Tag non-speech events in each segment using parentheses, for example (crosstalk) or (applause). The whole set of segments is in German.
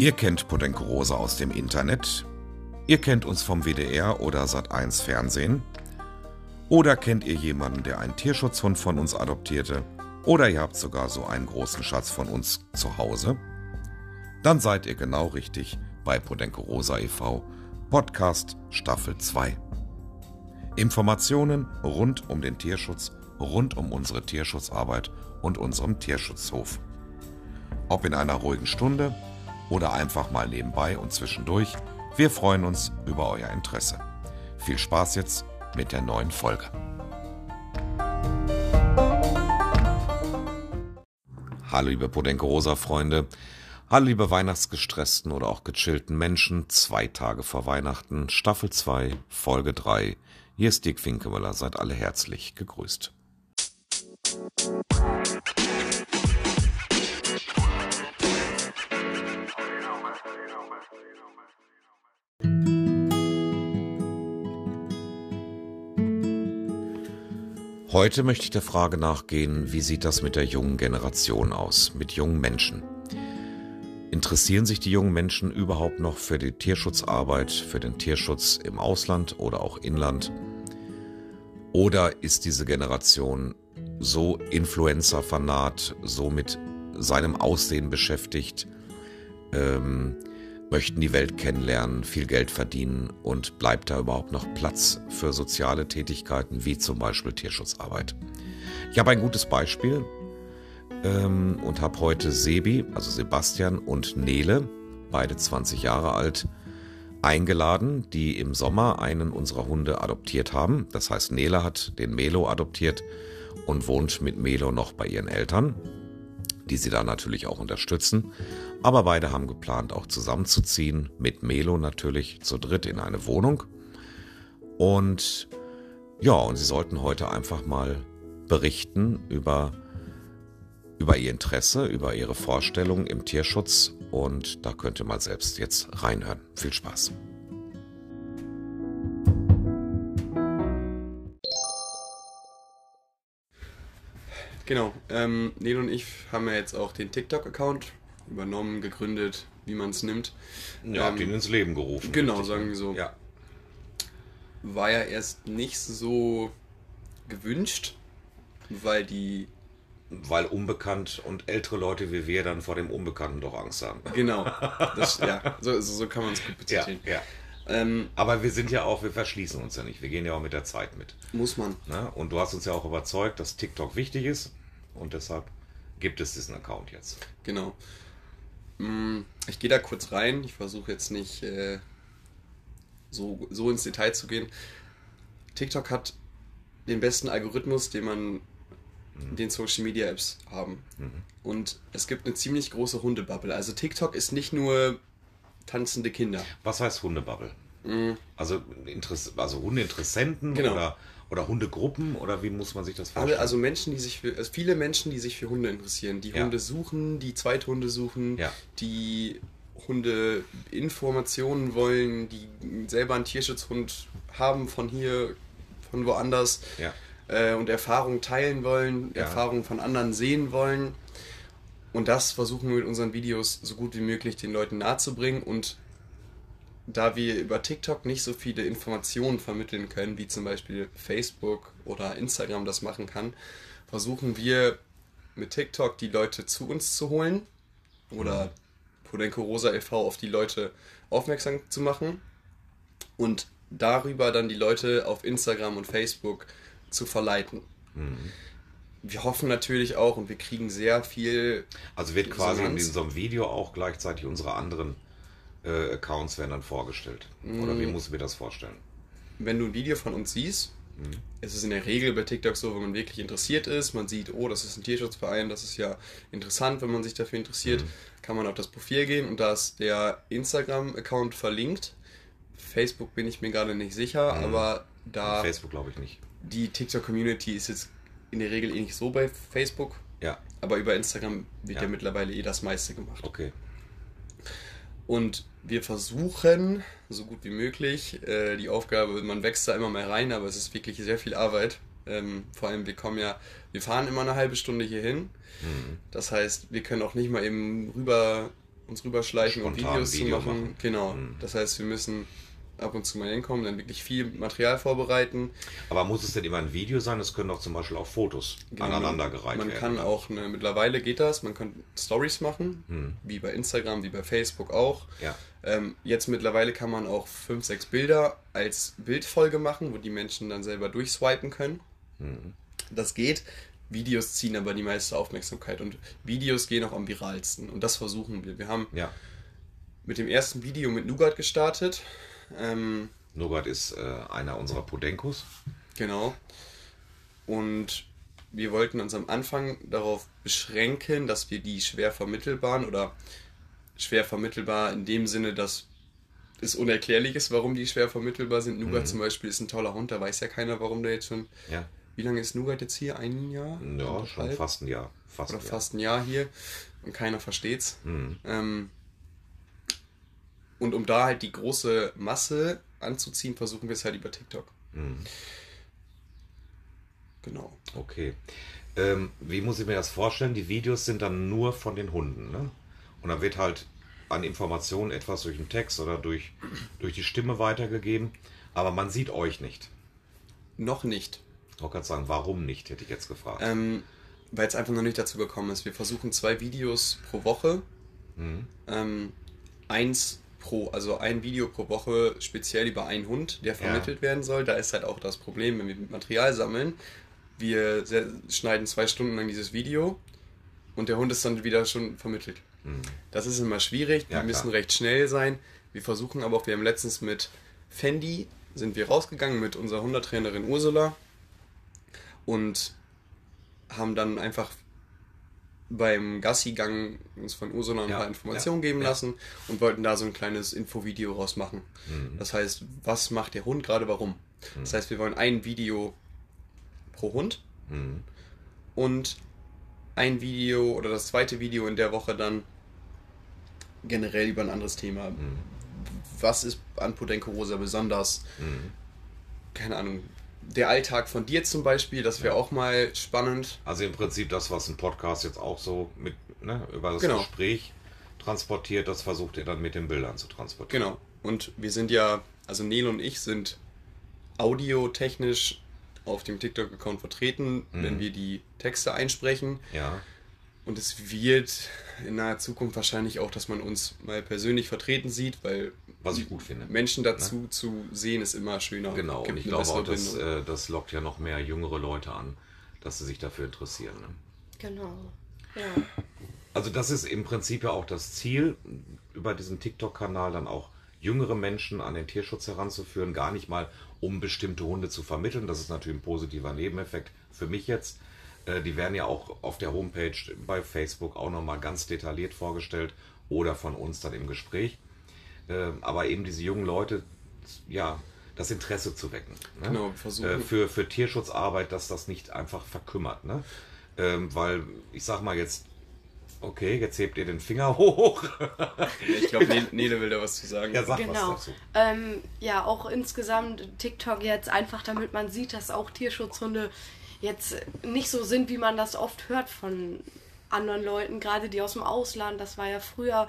Ihr kennt Podenco Rosa aus dem Internet. Ihr kennt uns vom WDR oder Sat1 Fernsehen. Oder kennt ihr jemanden, der einen Tierschutzhund von uns adoptierte? Oder ihr habt sogar so einen großen Schatz von uns zu Hause? Dann seid ihr genau richtig bei Podenco Rosa e.V. Podcast Staffel 2. Informationen rund um den Tierschutz, rund um unsere Tierschutzarbeit und unserem Tierschutzhof. Ob in einer ruhigen Stunde oder einfach mal nebenbei und zwischendurch, wir freuen uns über euer Interesse. Viel Spaß jetzt mit der neuen Folge. Hallo liebe Podenco Rosa Freunde. Hallo liebe weihnachtsgestressten oder auch gechillten Menschen. Zwei Tage vor Weihnachten, Staffel 2, Folge 3. Hier ist Dick Winkemüller. Seid alle herzlich gegrüßt. Heute möchte ich der Frage nachgehen, wie sieht das mit der jungen Generation aus, mit jungen Menschen? Interessieren sich die jungen Menschen überhaupt noch für die Tierschutzarbeit, für den Tierschutz im Ausland oder auch Inland? Oder ist diese Generation so Influencer-fanat, so mit seinem Aussehen beschäftigt, ähm, möchten die Welt kennenlernen, viel Geld verdienen und bleibt da überhaupt noch Platz für soziale Tätigkeiten wie zum Beispiel Tierschutzarbeit. Ich habe ein gutes Beispiel ähm, und habe heute Sebi, also Sebastian und Nele, beide 20 Jahre alt, eingeladen, die im Sommer einen unserer Hunde adoptiert haben. Das heißt, Nele hat den Melo adoptiert und wohnt mit Melo noch bei ihren Eltern, die sie da natürlich auch unterstützen. Aber beide haben geplant, auch zusammenzuziehen, mit Melo natürlich zu dritt in eine Wohnung. Und ja, und sie sollten heute einfach mal berichten über, über ihr Interesse, über ihre Vorstellungen im Tierschutz. Und da könnt ihr mal selbst jetzt reinhören. Viel Spaß. Genau, ähm, Nele und ich haben ja jetzt auch den TikTok-Account übernommen, gegründet, wie man es nimmt. Ja, habt ihn ins Leben gerufen. Genau, richtig, sagen wir so. Ja. War ja erst nicht so gewünscht, weil die. Weil unbekannt und ältere Leute wie wir dann vor dem Unbekannten doch Angst haben. Genau, das, ja, (laughs) so, so kann man es gut Ja, betiteln. ja. Ähm, Aber wir sind ja auch, wir verschließen uns ja nicht. Wir gehen ja auch mit der Zeit mit. muss man. Ne? Und du hast uns ja auch überzeugt, dass TikTok wichtig ist. Und deshalb gibt es diesen Account jetzt. Genau. Mm, Ich gehe da kurz rein. Ich versuche jetzt nicht äh, so, so ins Detail zu gehen. TikTok hat den besten Algorithmus, den man den Social Media Apps haben. Und es gibt eine ziemlich große Hundebubble. Also TikTok ist nicht nur tanzende Kinder. Was heißt Hundebubble? Also, Interess also Hundeinteressenten Genau. oder, oder Hundegruppen oder wie muss man sich das vorstellen? also Menschen, die sich für, also viele Menschen, die sich für Hunde interessieren, die Ja. Hunde suchen, die Zweithunde suchen, Ja. die Hunde Informationen wollen, die selber einen Tierschutzhund haben von hier, von woanders ja. äh, und Erfahrungen teilen wollen, Ja. Erfahrungen von anderen sehen wollen. Und das versuchen wir mit unseren Videos so gut wie möglich den Leuten nahezubringen. Und da wir über TikTok nicht so viele Informationen vermitteln können, wie zum Beispiel Facebook oder Instagram das machen kann, versuchen wir mit TikTok die Leute zu uns zu holen oder Podenco Rosa e.V. auf die Leute aufmerksam zu machen und darüber dann die Leute auf Instagram und Facebook zu verleiten. Wir hoffen natürlich auch und wir kriegen sehr viel Also wird quasi in Resonanz. einem Video auch gleichzeitig unsere anderen äh, Accounts werden dann vorgestellt. Oder wie muss ich mir das vorstellen? wenn du ein Video von uns siehst, ist es in der Regel bei TikTok so, wenn man wirklich interessiert ist, man sieht, oh, das ist ein Tierschutzverein, das ist ja interessant, wenn man sich dafür interessiert, kann man auf das Profil gehen und da ist der Instagram-Account verlinkt. Facebook bin ich mir gerade nicht sicher, aber da Facebook glaube ich nicht. die TikTok-Community ist jetzt in der Regel eh nicht so bei Facebook, Ja, aber über Instagram wird Ja. ja, mittlerweile eh das meiste gemacht. okay. Und wir versuchen, so gut wie möglich, äh, die Aufgabe, man wächst da immer mehr rein, aber es ist wirklich sehr viel Arbeit. Ähm, vor allem, wir kommen ja, wir fahren immer eine halbe Stunde hier hin. Das heißt, wir können auch nicht mal eben rüber uns rüberschleichen und Spontan Videos Video zu machen. machen. Genau. Mhm. Das heißt, wir müssen ab und zu mal hinkommen, dann wirklich viel Material vorbereiten. Aber muss es denn immer ein Video sein? Es können doch zum Beispiel auch Fotos Genau, aneinandergereiht man werden. kann ne? auch eine, mittlerweile geht das, man kann Stories machen, Hm. wie bei Instagram, wie bei Facebook auch. Ja. Ähm, jetzt mittlerweile kann man auch fünf, sechs Bilder als Bildfolge machen, wo die Menschen dann selber durchswipen können. Hm. Das geht. Videos ziehen aber die meiste Aufmerksamkeit und Videos gehen auch am viralsten und das versuchen wir. Wir haben Ja. mit dem ersten Video mit Nougat gestartet. Ähm, Nougat ist äh, einer unserer Podenkos. Genau. Und wir wollten uns am Anfang darauf beschränken, dass wir die schwer vermittelbaren oder schwer vermittelbar in dem Sinne, dass es unerklärlich ist, warum die schwer vermittelbar sind. Nougat zum Beispiel ist ein toller Hund, da weiß ja keiner, warum der jetzt schon. Ja. Wie lange ist Nougat jetzt hier? Ein Jahr? Ja, schon fast ein Jahr. Fast Oder ein Jahr. fast ein Jahr hier und keiner versteht's. Mhm. Ähm, und um da halt die große Masse anzuziehen, versuchen wir es halt über TikTok. Mhm. Genau. Okay. Ähm, wie muss ich mir das vorstellen? Die Videos sind dann nur von den Hunden, ne? Und dann wird halt an Informationen etwas durch den Text oder durch, durch die Stimme weitergegeben, aber man sieht euch nicht. Noch nicht. Ich wollte gerade sagen, warum nicht, hätte ich jetzt gefragt. Ähm, weil es einfach noch nicht dazu gekommen ist. Wir versuchen zwei Videos pro Woche. Mhm. Ähm, eins pro, also ein Video pro Woche speziell über einen Hund, der vermittelt werden soll. Da ist halt auch das Problem, wenn wir Material sammeln. Wir schneiden zwei Stunden lang dieses Video und der Hund ist dann wieder schon vermittelt. Mhm. Das ist immer schwierig. Wir Ja, müssen recht schnell sein. Wir versuchen aber auch, wir haben letztens mit Fendi sind wir rausgegangen mit unserer Hundetrainerin Ursula und haben dann einfach beim Gassi-Gang uns von Ursula ein Ja, paar Informationen ja, geben ja. lassen und wollten da so ein kleines Infovideo rausmachen. Mhm. Das heißt, was macht der Hund gerade, warum? Das heißt, wir wollen ein Video pro Hund Mhm. und ein Video oder das zweite Video in der Woche dann generell über ein anderes Thema. Mhm. Was ist an Podenco Rosa besonders? Mhm. Keine Ahnung. Der Alltag von dir zum Beispiel, das wäre auch mal spannend. Also im Prinzip das, was ein Podcast jetzt auch so mit ne, über das Genau. Gespräch transportiert, das versucht ihr dann mit den Bildern zu transportieren. Genau. Und wir sind ja, also Nele und ich sind audiotechnisch auf dem TikTok-Account vertreten, wenn wir die Texte einsprechen. Ja. Und es wird in naher Zukunft wahrscheinlich auch, dass man uns mal persönlich vertreten sieht, weil Was ich gut finde. Menschen dazu zu sehen ist immer schöner. Genau, und ich glaube auch, das, äh, das lockt ja noch mehr jüngere Leute an, dass sie sich dafür interessieren. Ne? Genau. Ja. Also das ist im Prinzip ja auch das Ziel, über diesen TikTok-Kanal dann auch jüngere Menschen an den Tierschutz heranzuführen, gar nicht mal um bestimmte Hunde zu vermitteln. Das ist natürlich ein positiver Nebeneffekt für mich jetzt. Äh, Die werden ja auch auf der Homepage bei Facebook auch nochmal ganz detailliert vorgestellt oder von uns dann im Gespräch. Äh, Aber eben diese jungen Leute, ja, das Interesse zu wecken. Ne? Genau, versuchen- Äh, für, für Tierschutzarbeit, dass das nicht einfach verkümmert. Ne? Ähm, weil, ich sag mal jetzt, okay, jetzt hebt ihr den Finger (laughs) hoch. Ich glaube, Nele, Nele will da was zu sagen. ja, sag Genau. was dazu. Ähm, ja, auch insgesamt TikTok jetzt einfach, damit man sieht, dass auch Tierschutzhunde jetzt nicht so sind, wie man das oft hört von anderen Leuten, gerade die aus dem Ausland. Das war ja früher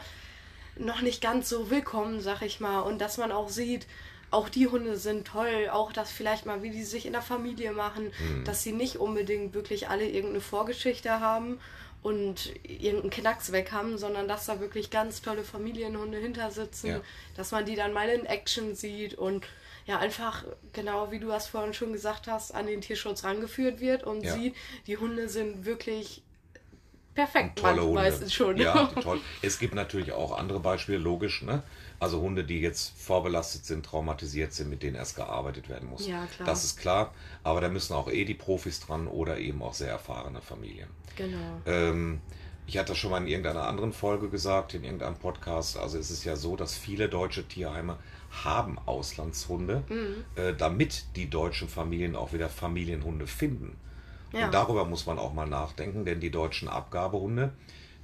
noch nicht ganz so willkommen, sag ich mal. Und dass man auch sieht, auch die Hunde sind toll, auch das vielleicht mal, wie die sich in der Familie machen, dass sie nicht unbedingt wirklich alle irgendeine Vorgeschichte haben und irgendeinen Knacks weg haben, sondern dass da wirklich ganz tolle Familienhunde hinter sitzen, Ja. dass man die dann mal in Action sieht und ja, einfach, genau wie du das vorhin schon gesagt hast, an den Tierschutz rangeführt wird und Ja. sieht, die Hunde sind wirklich perfekt, Tolle Hunde. meistens schon. Ja, (laughs) toll. Es gibt natürlich auch andere Beispiele, logisch, ne? Also Hunde, die jetzt vorbelastet sind, traumatisiert sind, mit denen erst gearbeitet werden muss. Ja, klar. Das ist klar. Aber da müssen auch eh die Profis dran oder eben auch sehr erfahrene Familien. genau. Ähm, ich hatte das schon mal in irgendeiner anderen Folge gesagt, in irgendeinem Podcast. Also es ist ja so, dass viele deutsche Tierheime haben Auslandshunde, Mhm. äh, damit die deutschen Familien auch wieder Familienhunde finden. Ja. Und darüber muss man auch mal nachdenken, denn die deutschen Abgabehunde,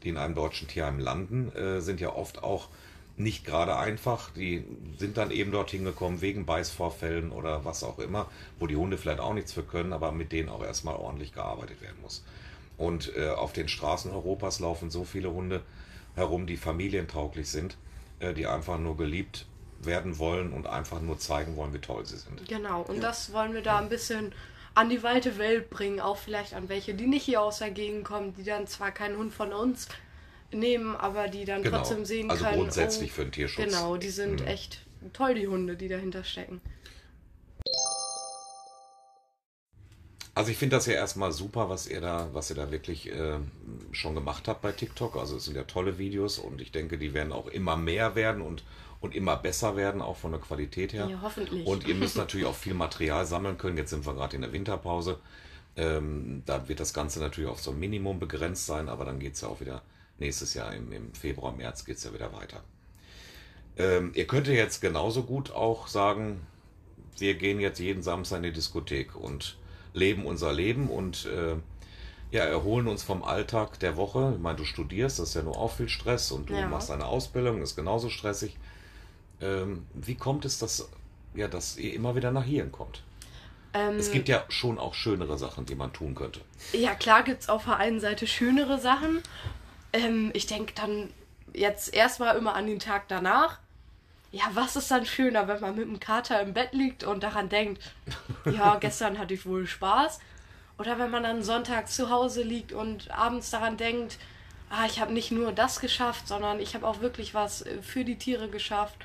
die in einem deutschen Tierheim landen, äh, sind ja oft auch nicht gerade einfach. Die sind dann eben dorthin gekommen wegen Beißvorfällen oder was auch immer, wo die Hunde vielleicht auch nichts für können, aber mit denen auch erstmal ordentlich gearbeitet werden muss. Und äh, auf den Straßen Europas laufen so viele Hunde herum, die familientauglich sind, äh, die einfach nur geliebt werden wollen und einfach nur zeigen wollen, wie toll sie sind. Genau, und ja. das wollen wir da ein bisschen an die weite Welt bringen, auch vielleicht an welche, die nicht hier aus der Gegend kommen, die dann zwar keinen Hund von uns nehmen, aber die dann genau. trotzdem sehen also können. Grundsätzlich oh, für den Tierschutz. Genau, die sind mhm. echt toll, die Hunde, die dahinter stecken. Also ich finde das ja erstmal super, was ihr da, was ihr da wirklich äh, schon gemacht habt bei TikTok. Also es sind ja tolle Videos und ich denke, die werden auch immer mehr werden und, und immer besser werden, auch von der Qualität her. Ja, hoffentlich. Und ihr müsst (laughs) natürlich auch viel Material sammeln können. Jetzt sind wir gerade in der Winterpause. Ähm, da wird das Ganze natürlich auf so ein Minimum begrenzt sein, aber dann geht es ja auch wieder nächstes Jahr im, im Februar, März geht es ja wieder weiter. Ähm, ihr könnt jetzt genauso gut auch sagen, wir gehen jetzt jeden Samstag in die Diskothek und leben unser Leben und äh, ja, erholen uns vom Alltag der Woche. Ich meine, du studierst, das ist ja nur auch viel Stress und du ja. machst eine Ausbildung, ist genauso stressig. Ähm, wie kommt es, dass, ja, dass ihr immer wieder nach hier kommt? Ähm, es gibt ja schon auch schönere Sachen, die man tun könnte. Ja, klar gibt es auf der einen Seite schönere Sachen. Ähm, ich denke dann jetzt erstmal immer an den Tag danach ja, was ist dann schöner, wenn man mit dem Kater im Bett liegt und daran denkt, (laughs) ja, gestern hatte ich wohl Spaß. Oder wenn man dann sonntags zu Hause liegt und abends daran denkt, ah, ich habe nicht nur das geschafft, sondern ich habe auch wirklich was äh, für die Tiere geschafft.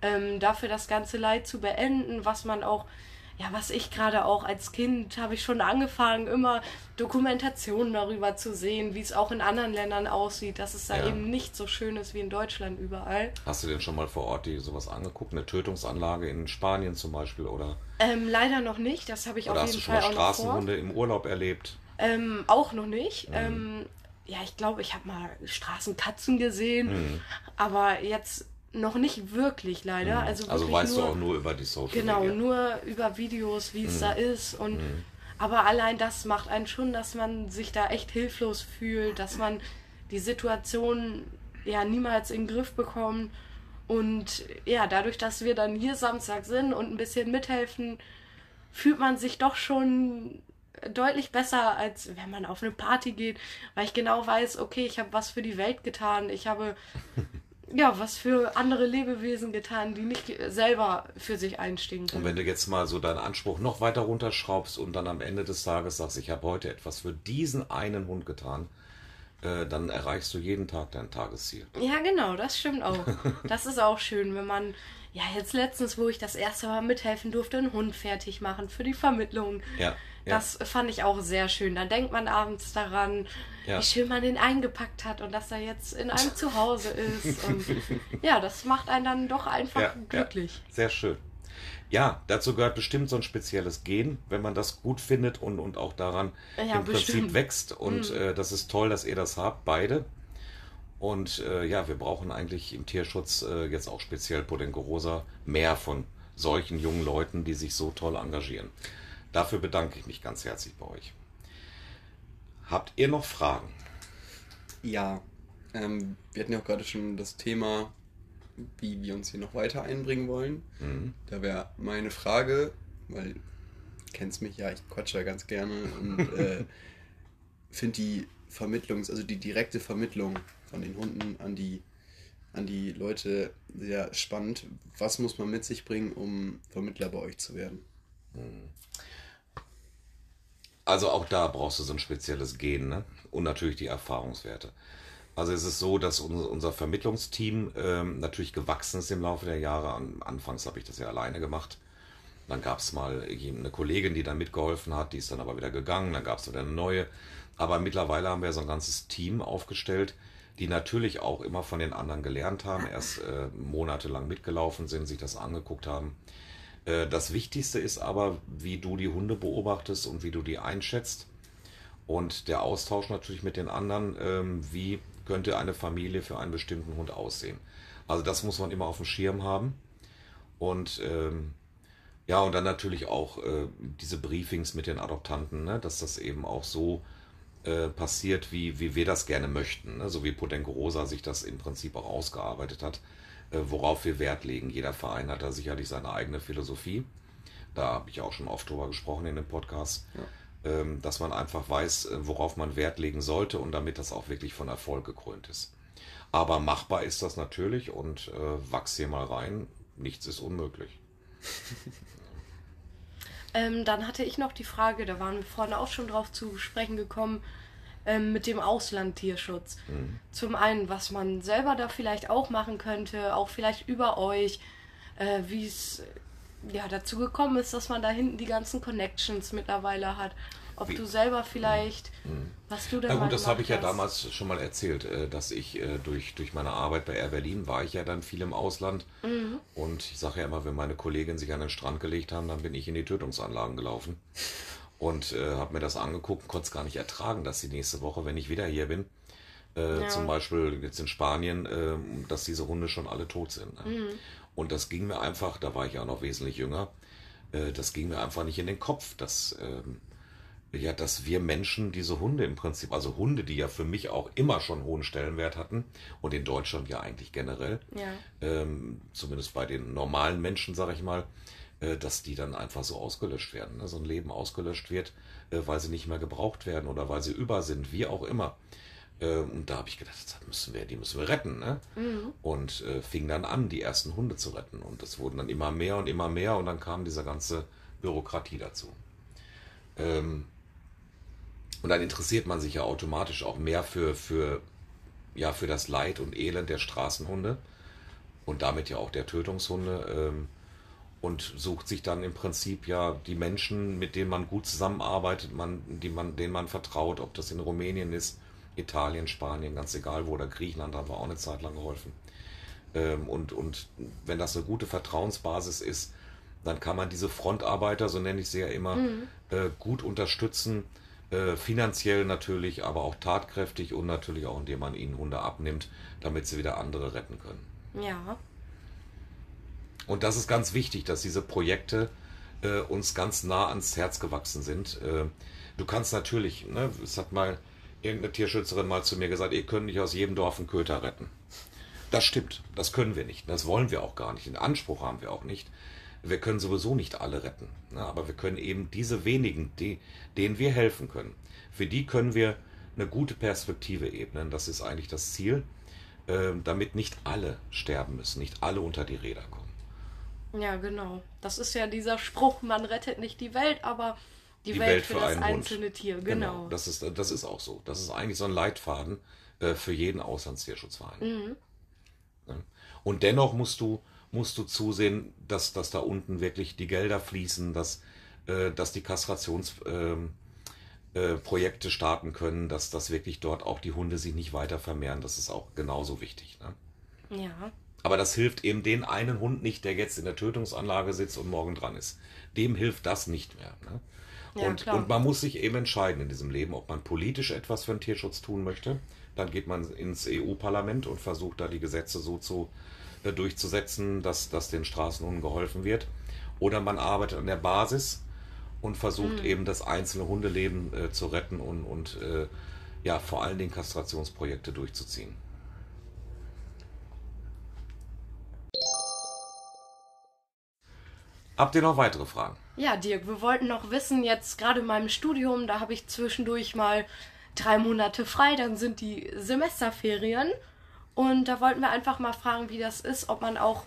Ähm, dafür das ganze Leid zu beenden, was man auch ja, was ich gerade auch als Kind habe ich schon angefangen, immer Dokumentationen darüber zu sehen, wie es auch in anderen Ländern aussieht, dass es da ja. eben nicht so schön ist wie in Deutschland überall. Hast du denn schon mal vor Ort die sowas angeguckt? Eine Tötungsanlage in Spanien zum Beispiel oder? Ähm, leider noch nicht, das habe ich oder auf jeden Fall auch noch vor. Hast du schon mal Straßenhunde im Urlaub erlebt? Ähm, auch noch nicht. Mhm. Ähm, ja, ich glaube, ich habe mal Straßenkatzen gesehen, mhm. aber jetzt noch nicht wirklich leider. Mhm. Also, also weißt nur, du auch nur über die Social Genau, Media. nur über Videos, wie es mhm. da ist. Und mhm. aber allein das macht einen schon, dass man sich da echt hilflos fühlt, dass man die Situation ja niemals in den Griff bekommt. Und ja, dadurch, dass wir dann hier Samstag sind und ein bisschen mithelfen, fühlt man sich doch schon deutlich besser, als wenn man auf eine Party geht, weil ich genau weiß, okay, ich habe was für die Welt getan, ich habe (laughs) ja, was für andere Lebewesen getan, die nicht selber für sich einstehen können. Und wenn du jetzt mal so deinen Anspruch noch weiter runterschraubst und dann am Ende des Tages sagst, ich habe heute etwas für diesen einen Hund getan, äh, dann erreichst du jeden Tag dein Tagesziel. Ja, genau, das stimmt auch. (laughs) das ist auch schön, wenn man, ja, jetzt letztens, wo ich das erste Mal mithelfen durfte, einen Hund fertig machen für die Vermittlung. Ja. Das fand ich auch sehr schön. Da denkt man abends daran, ja. wie schön man den eingepackt hat und dass er jetzt in einem (laughs) Zuhause ist. Und (laughs) ja, das macht einen dann doch einfach ja, glücklich. Sehr schön. Ja, dazu gehört bestimmt so ein spezielles Gen, wenn man das gut findet und, und auch daran ja, im bestimmt. Prinzip wächst. Und mhm. äh, das ist toll, dass ihr das habt, beide. Und äh, ja, wir brauchen eigentlich im Tierschutz äh, jetzt auch speziell Podenco mehr von solchen jungen Leuten, die sich so toll engagieren. Dafür bedanke ich mich ganz herzlich bei euch. Habt ihr noch Fragen? Ja, ähm, wir hatten ja auch gerade schon das Thema, wie wir uns hier noch weiter einbringen wollen. Mhm. Da wäre meine Frage, weil du kennst mich ja, ich quatsche ja ganz gerne und (laughs) äh, finde die Vermittlungs-, also die direkte Vermittlung von den Hunden an die, an die Leute sehr spannend. Was muss man mit sich bringen, um Vermittler bei euch zu werden? Mhm. Also auch da brauchst du so ein spezielles Gen ne? und natürlich die Erfahrungswerte. Also es ist so, dass unser Vermittlungsteam ähm, natürlich gewachsen ist im Laufe der Jahre. Anfangs habe ich das ja alleine gemacht. Dann gab es mal eine Kollegin, die dann mitgeholfen hat, die ist dann aber wieder gegangen. Dann gab es wieder eine neue. Aber mittlerweile haben wir so ein ganzes Team aufgestellt, die natürlich auch immer von den anderen gelernt haben, erst äh, monatelang mitgelaufen sind, sich das angeguckt haben. Äh, das Wichtigste ist aber, wie du die Hunde beobachtest und wie du die einschätzt. Und der Austausch natürlich mit den anderen, ähm, wie könnte eine Familie für einen bestimmten Hund aussehen. Also das muss man immer auf dem Schirm haben. Und ähm, ja, und dann natürlich auch äh, diese Briefings mit den Adoptanten, ne, dass das eben auch so äh, passiert, wie, wie wir das gerne möchten. Ne? So wie Potenko Rosa sich das im Prinzip auch ausgearbeitet hat. Äh, worauf wir Wert legen. Jeder Verein hat da sicherlich seine eigene Philosophie. Da habe ich auch schon oft drüber gesprochen in dem Podcast. Ja. Ähm, dass man einfach weiß, äh, worauf man Wert legen sollte und damit das auch wirklich von Erfolg gekrönt ist. Aber machbar ist das natürlich und äh, wachs hier mal rein. Nichts ist unmöglich. (laughs) ähm, dann hatte ich noch die Frage, da waren wir vorne auch schon drauf zu sprechen gekommen, ähm, mit dem Auslandtierschutz. Mhm. Zum einen, was man selber da vielleicht auch machen könnte, auch vielleicht über euch, äh, wie es ja, dazu gekommen ist, dass man da hinten die ganzen Connections mittlerweile hat. Ob Wie? du selber vielleicht, mhm. was du da Na gut, das habe ich ja damals schon mal erzählt, äh, dass ich äh, durch, durch meine Arbeit bei Air Berlin war ich ja dann viel im Ausland. Mhm. Und ich sage ja immer, wenn meine Kolleginnen sich an den Strand gelegt haben, dann bin ich in die Tötungsanlagen gelaufen. Und äh, habe mir das angeguckt und konnte es gar nicht ertragen, dass die nächste Woche, wenn ich wieder hier bin, äh, ja. zum Beispiel jetzt in Spanien, äh, dass diese Hunde schon alle tot sind. Ne? Mhm. Und das ging mir einfach, da war ich ja noch wesentlich jünger, äh, das ging mir einfach nicht in den Kopf, dass, ähm, ja, dass wir Menschen diese Hunde im Prinzip, also Hunde, die ja für mich auch immer schon hohen Stellenwert hatten und in Deutschland ja eigentlich generell, ja. Ähm, zumindest bei den normalen Menschen, sage ich mal, dass die dann einfach so ausgelöscht werden. Ne? So ein Leben ausgelöscht wird, äh, weil sie nicht mehr gebraucht werden oder weil sie über sind, wie auch immer. Äh, und da habe ich gedacht, das müssen wir, die müssen wir retten. Ne? Mhm. Und äh, fing dann an, die ersten Hunde zu retten. Und es wurden dann immer mehr und immer mehr und dann kam diese ganze Bürokratie dazu. Ähm, und dann interessiert man sich ja automatisch auch mehr für, für, ja, für das Leid und Elend der Straßenhunde und damit ja auch der Tötungshunde. Ähm, und sucht sich dann im Prinzip ja die Menschen, mit denen man gut zusammenarbeitet, man, die man, denen man vertraut, ob das in Rumänien ist Italien, Spanien, ganz egal wo, oder Griechenland haben wir auch eine Zeit lang geholfen. Ähm, und, und wenn das eine gute Vertrauensbasis ist, dann kann man diese Frontarbeiter, so nenne ich sie ja immer, mhm. äh, gut unterstützen, äh, finanziell natürlich, aber auch tatkräftig und natürlich auch, indem man ihnen Hunde abnimmt, damit sie wieder andere retten können. Ja. Und das ist ganz wichtig, dass diese Projekte äh, uns ganz nah ans Herz gewachsen sind. Äh, du kannst natürlich, ne, es hat mal irgendeine Tierschützerin mal zu mir gesagt, ihr könnt nicht aus jedem Dorf einen Köter retten. Das stimmt, das können wir nicht. Das wollen wir auch gar nicht. Den Anspruch haben wir auch nicht. Wir können sowieso nicht alle retten. Ne? Aber wir können eben diese wenigen, die, denen wir helfen können, für die können wir eine gute Perspektive ebnen. Das ist eigentlich das Ziel, ähm, damit nicht alle sterben müssen, nicht alle unter die Räder kommen. Ja, genau. Das ist ja dieser Spruch, man rettet nicht die Welt, aber die, die Welt, Welt, für, für das einzelne Hund. Tier, genau. genau. Das, ist, das ist auch so. Das ist eigentlich so ein Leitfaden äh, für jeden Auslandstierschutzverein. Mhm. Ja. Und dennoch musst du, musst du zusehen, dass, dass da unten wirklich die Gelder fließen, dass, äh, dass die Kastrationsprojekte ähm, äh, starten können, dass, dass wirklich dort auch die Hunde sich nicht weiter vermehren. Das ist auch genauso wichtig. Ne? Ja. Aber das hilft eben den einen Hund nicht, der jetzt in der Tötungsanlage sitzt und morgen dran ist. Dem hilft das nicht mehr. Ne? und, und man muss sich eben entscheiden in diesem Leben, ob man politisch etwas für den Tierschutz tun möchte. Dann geht man ins EU-Parlament und versucht da die Gesetze so zu äh, durchzusetzen, dass, dass den Straßenhunden geholfen wird. Oder man arbeitet an der Basis und versucht mhm. eben das einzelne Hundeleben äh, zu retten und, und äh, ja, vor allen Dingen Kastrationsprojekte durchzuziehen. Habt ihr noch weitere Fragen? Ja, Dirk, wir wollten noch wissen, jetzt gerade in meinem Studium, da habe ich zwischendurch mal drei Monate frei, dann sind die Semesterferien. Und da wollten wir einfach mal fragen, wie das ist, ob man auch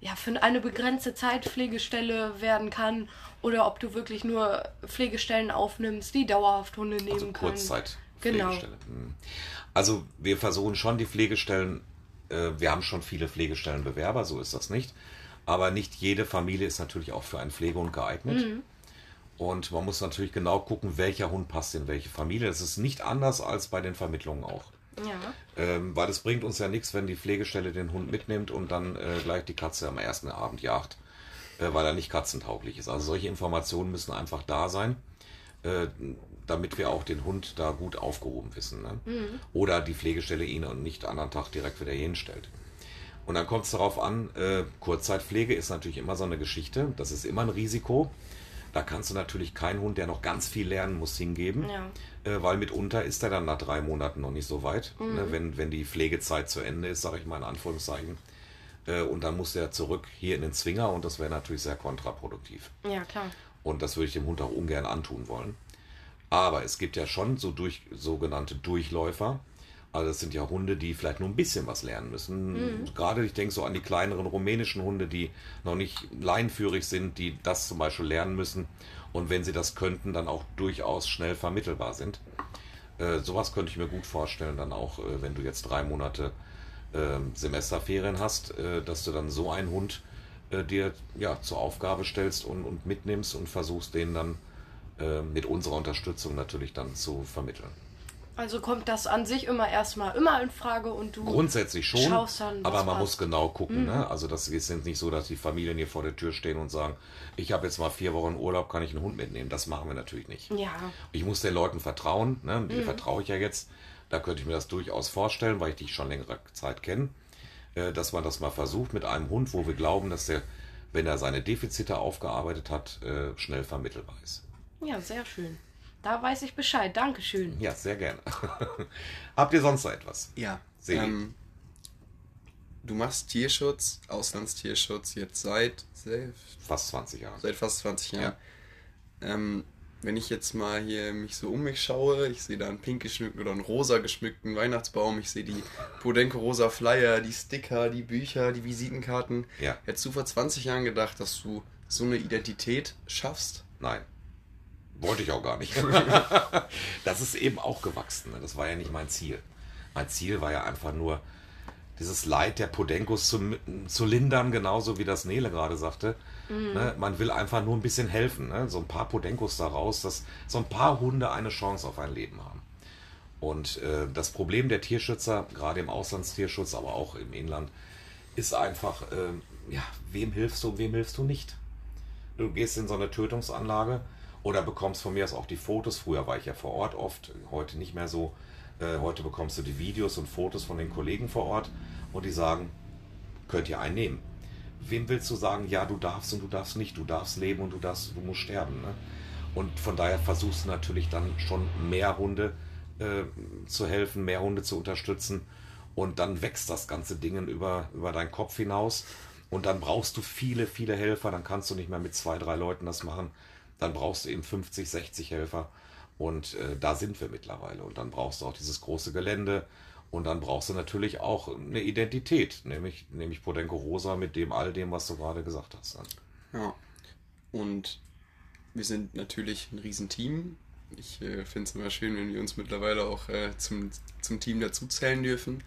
ja, für eine begrenzte Zeit Pflegestelle werden kann oder ob du wirklich nur Pflegestellen aufnimmst, die dauerhaft Hunde nehmen also können. Kurzzeit. Genau. Hm. Also wir versuchen schon die Pflegestellen, äh, wir haben schon viele Pflegestellenbewerber, so ist das nicht. Aber nicht jede Familie ist natürlich auch für einen Pflegehund geeignet. Mhm. Und man muss natürlich genau gucken, welcher Hund passt in welche Familie. Das ist nicht anders als bei den Vermittlungen auch. Ja. Ähm, weil es bringt uns ja nichts, wenn die Pflegestelle den Hund mitnimmt und dann äh, gleich die Katze am ersten Abend jagt, äh, weil er nicht katzentauglich ist. Also solche Informationen müssen einfach da sein, äh, damit wir auch den Hund da gut aufgehoben wissen. Ne? Mhm. Oder die Pflegestelle ihn und nicht anderen Tag direkt wieder hinstellt. Und dann kommt es darauf an, äh, Kurzzeitpflege ist natürlich immer so eine Geschichte. Das ist immer ein Risiko. Da kannst du natürlich keinen Hund, der noch ganz viel lernen muss, hingeben. Ja. Äh, weil mitunter ist er dann nach drei Monaten noch nicht so weit. Mhm. Ne, wenn, wenn die Pflegezeit zu Ende ist, sage ich mal in Anführungszeichen. Äh, und dann muss er zurück hier in den Zwinger und das wäre natürlich sehr kontraproduktiv. Ja, klar. Und das würde ich dem Hund auch ungern antun wollen. Aber es gibt ja schon so durch, sogenannte Durchläufer, Also das sind ja Hunde, die vielleicht nur ein bisschen was lernen müssen. Mhm. Gerade ich denke so an die kleineren rumänischen Hunde, die noch nicht leinführig sind, die das zum Beispiel lernen müssen und wenn sie das könnten, dann auch durchaus schnell vermittelbar sind. Äh, sowas könnte ich mir gut vorstellen, dann auch, äh, wenn du jetzt drei Monate äh, Semesterferien hast, äh, dass du dann so einen Hund äh, dir ja, zur Aufgabe stellst und, und mitnimmst und versuchst, den dann äh, mit unserer Unterstützung natürlich dann zu vermitteln. Also kommt das an sich immer erstmal immer in Frage und du Grundsätzlich schon, schaust dann, aber man passt. muss genau gucken. Ne? Also das ist jetzt nicht so, dass die Familien hier vor der Tür stehen und sagen, ich habe jetzt mal vier Wochen Urlaub, kann ich einen Hund mitnehmen. Das machen wir natürlich nicht. Ja, Ich muss den Leuten vertrauen, ne? dir vertraue ich ja jetzt. Da könnte ich mir das durchaus vorstellen, weil ich dich schon längere Zeit kenne, äh, dass man das mal versucht mit einem Hund, wo wir glauben, dass der, wenn er seine Defizite aufgearbeitet hat, äh, schnell vermittelbar ist. ja, sehr schön. Da weiß ich Bescheid. Dankeschön. Ja, sehr gerne. (laughs) Habt ihr sonst noch etwas? Ja. Sebi. Ähm, du machst Tierschutz, Auslandstierschutz jetzt seit, seit, Fast 20 Jahre. seit fast 20 Jahren. Ähm, wenn ich jetzt mal hier mich so um mich schaue, ich sehe da einen pink geschmückten oder einen rosa geschmückten Weihnachtsbaum, ich sehe die Podenco rosa Flyer, die Sticker, die Bücher, die Visitenkarten. Ja. Hättest du vor 20 Jahren gedacht, dass du so eine Identität schaffst? Nein. Wollte ich auch gar nicht. (laughs) das ist eben auch gewachsen. ne? Das war ja nicht mein Ziel. Mein Ziel war ja einfach nur, dieses Leid der Podenkos zu, zu lindern, genauso wie das Nele gerade sagte. Ne? Man will einfach nur ein bisschen helfen. Ne? So ein paar Podenkos daraus, dass so ein paar Hunde eine Chance auf ein Leben haben. Und äh, das Problem der Tierschützer, gerade im Auslandstierschutz, aber auch im Inland, ist einfach, äh, ja, wem hilfst du, wem hilfst du nicht? Du gehst in so eine Tötungsanlage oder bekommst von mir aus auch die Fotos. Früher war ich ja vor Ort oft, heute nicht mehr so. Äh, heute bekommst du die Videos und Fotos von den Kollegen vor Ort und die sagen, könnt ihr einen nehmen. Wem willst du sagen, ja, du darfst und du darfst nicht, du darfst leben und du darfst, du musst sterben. Ne? Und von daher versuchst du natürlich dann schon mehr Hunde äh, zu helfen, mehr Hunde zu unterstützen. Und dann wächst das ganze Ding über, über deinen Kopf hinaus. Und dann brauchst du viele, viele Helfer. Dann kannst du nicht mehr mit zwei, drei Leuten das machen. Dann brauchst du eben 50, 60 Helfer. Und äh, da sind wir mittlerweile. Und dann brauchst du auch dieses große Gelände. Und dann brauchst du natürlich auch eine Identität, nämlich, nämlich Podenco Rosa mit dem all dem, was du gerade gesagt hast. ne? Ja. Und wir sind natürlich ein Riesenteam. Ich äh, finde es immer schön, wenn wir uns mittlerweile auch äh, zum, zum Team dazuzählen dürfen.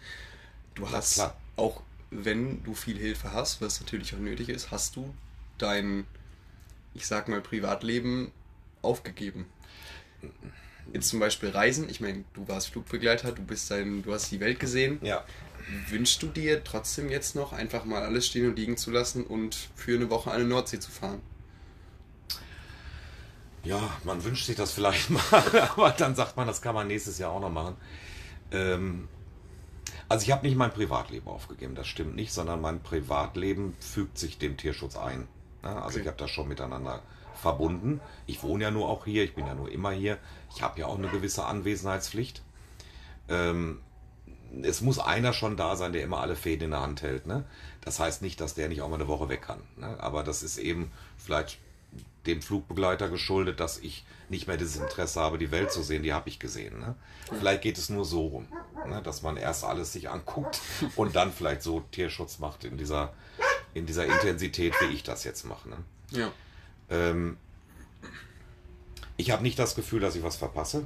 Du hast, auch wenn du viel Hilfe hast, was natürlich auch nötig ist, hast du dein, ich sag mal, Privatleben aufgegeben. Jetzt zum Beispiel Reisen, ich meine, du warst Flugbegleiter, du bist dein, du hast die Welt gesehen. Ja, Wünschst du dir trotzdem jetzt noch einfach mal alles stehen und liegen zu lassen und für eine Woche an die Nordsee zu fahren? Ja, man wünscht sich das vielleicht (laughs) mal, aber dann sagt man, das kann man nächstes Jahr auch noch machen. Ähm, also ich habe nicht mein Privatleben aufgegeben, das stimmt nicht, sondern mein Privatleben fügt sich dem Tierschutz ein. Ja, also ich habe das schon miteinander verbunden. Ich wohne ja nur auch hier, ich bin ja nur immer hier. Ich habe ja auch eine gewisse Anwesenheitspflicht. Ähm, es muss einer schon da sein, der immer alle Fäden in der Hand hält. Ne? Das heißt nicht, dass der nicht auch mal eine Woche weg kann. Ne? Aber das ist eben vielleicht dem Flugbegleiter geschuldet, dass ich nicht mehr dieses Interesse habe, die Welt zu sehen. Die habe ich gesehen. Ne? Vielleicht geht es nur so rum, ne? dass man erst alles sich anguckt und dann vielleicht so Tierschutz macht in dieser, in dieser Intensität, wie ich das jetzt mache. Ne? Ja. Ähm, ich habe nicht das Gefühl, dass ich was verpasse,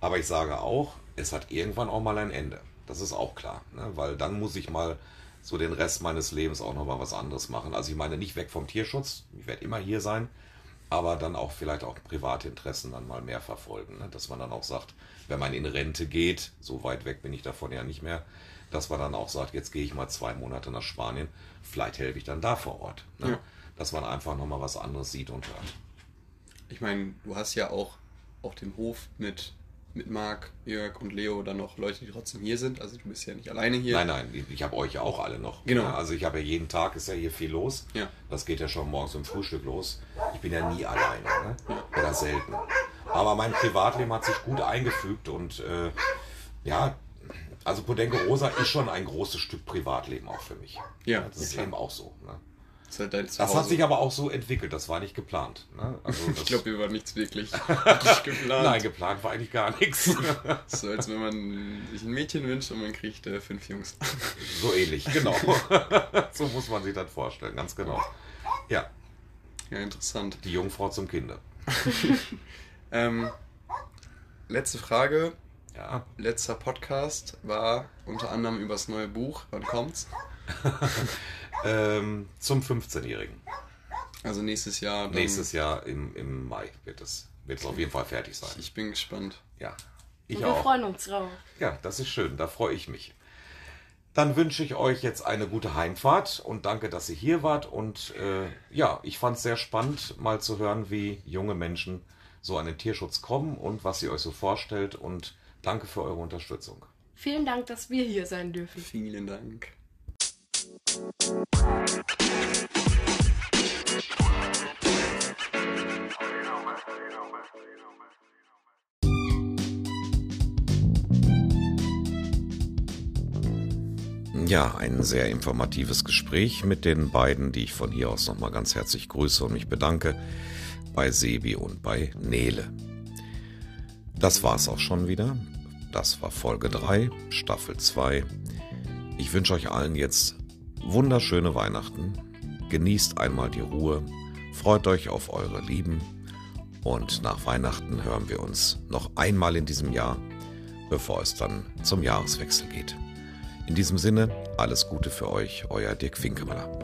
aber ich sage auch, es hat irgendwann auch mal ein Ende. Das ist auch klar, ne? weil dann muss ich mal so den Rest meines Lebens auch noch mal was anderes machen. Also ich meine nicht weg vom Tierschutz, ich werde immer hier sein, aber dann auch vielleicht auch private Interessen dann mal mehr verfolgen, ne? dass man dann auch sagt, wenn man in Rente geht, so weit weg bin ich davon ja nicht mehr, dass man dann auch sagt, jetzt gehe ich mal zwei Monate nach Spanien, vielleicht helfe ich dann da vor Ort. Ne? Ja. Dass man einfach noch mal was anderes sieht und hört. Ich meine, du hast ja auch, auch den Hof mit, mit Marc, Jörg und Leo dann noch Leute, die trotzdem hier sind. Also du bist ja nicht alleine hier. Nein, nein, ich- habe euch ja auch alle noch. Genau. Ja, Also ich habe ja jeden Tag ist ja hier viel los. Ja. Das geht ja schon morgens im Frühstück los. Ich bin ja nie alleine, ne? Oder selten. Aber mein Privatleben hat sich gut eingefügt und äh, ja, also Podenco Rosa ist schon ein großes Stück Privatleben auch für mich. Ja, das ist klar. eben auch so. Ne? Ist halt Das hat sich aber auch so entwickelt, das war nicht geplant. Ne? Also (laughs) Ich das- glaube, hier war nichts wirklich, (laughs) wirklich geplant. Nein, geplant war eigentlich gar nichts. (laughs) So als wenn man sich ein Mädchen wünscht und man kriegt äh, fünf Jungs. so ähnlich, genau. so muss man sich das vorstellen, ganz genau. Ja, Ja, interessant. die Jungfrau zum Kinder. Ähm, letzte Frage. Ja, Letzter Podcast war unter anderem über das neue Buch. Wann kommt's? (laughs) ähm, zum 15-Jährigen. Also nächstes Jahr. Dann, Nächstes Jahr im, im Mai wird es, wird es auf jeden Fall fertig sein. Ich bin gespannt. Ja, ich Und wir auch. freuen uns drauf. Ja, das ist schön, da freue ich mich. Dann wünsche ich euch jetzt eine gute Heimfahrt und danke, dass ihr hier wart. Und äh, ja, ich fand es sehr spannend, mal zu hören, wie junge Menschen so an den Tierschutz kommen und was ihr euch so vorstellt. Und danke für eure Unterstützung. Vielen Dank, dass wir hier sein dürfen. Vielen Dank. Ja, ein sehr informatives Gespräch mit den beiden, die ich von hier aus nochmal ganz herzlich grüße und mich bedanke bei Sebi und bei Nele. Das war's auch schon wieder. Das war Folge 3, Staffel 2. Ich wünsche euch allen jetzt wunderschöne Weihnachten. Genießt einmal die Ruhe, freut euch auf eure Lieben und nach Weihnachten hören wir uns noch einmal in diesem Jahr, bevor es dann zum Jahreswechsel geht. In diesem Sinne, alles Gute für euch, euer Dirk Finkemöller.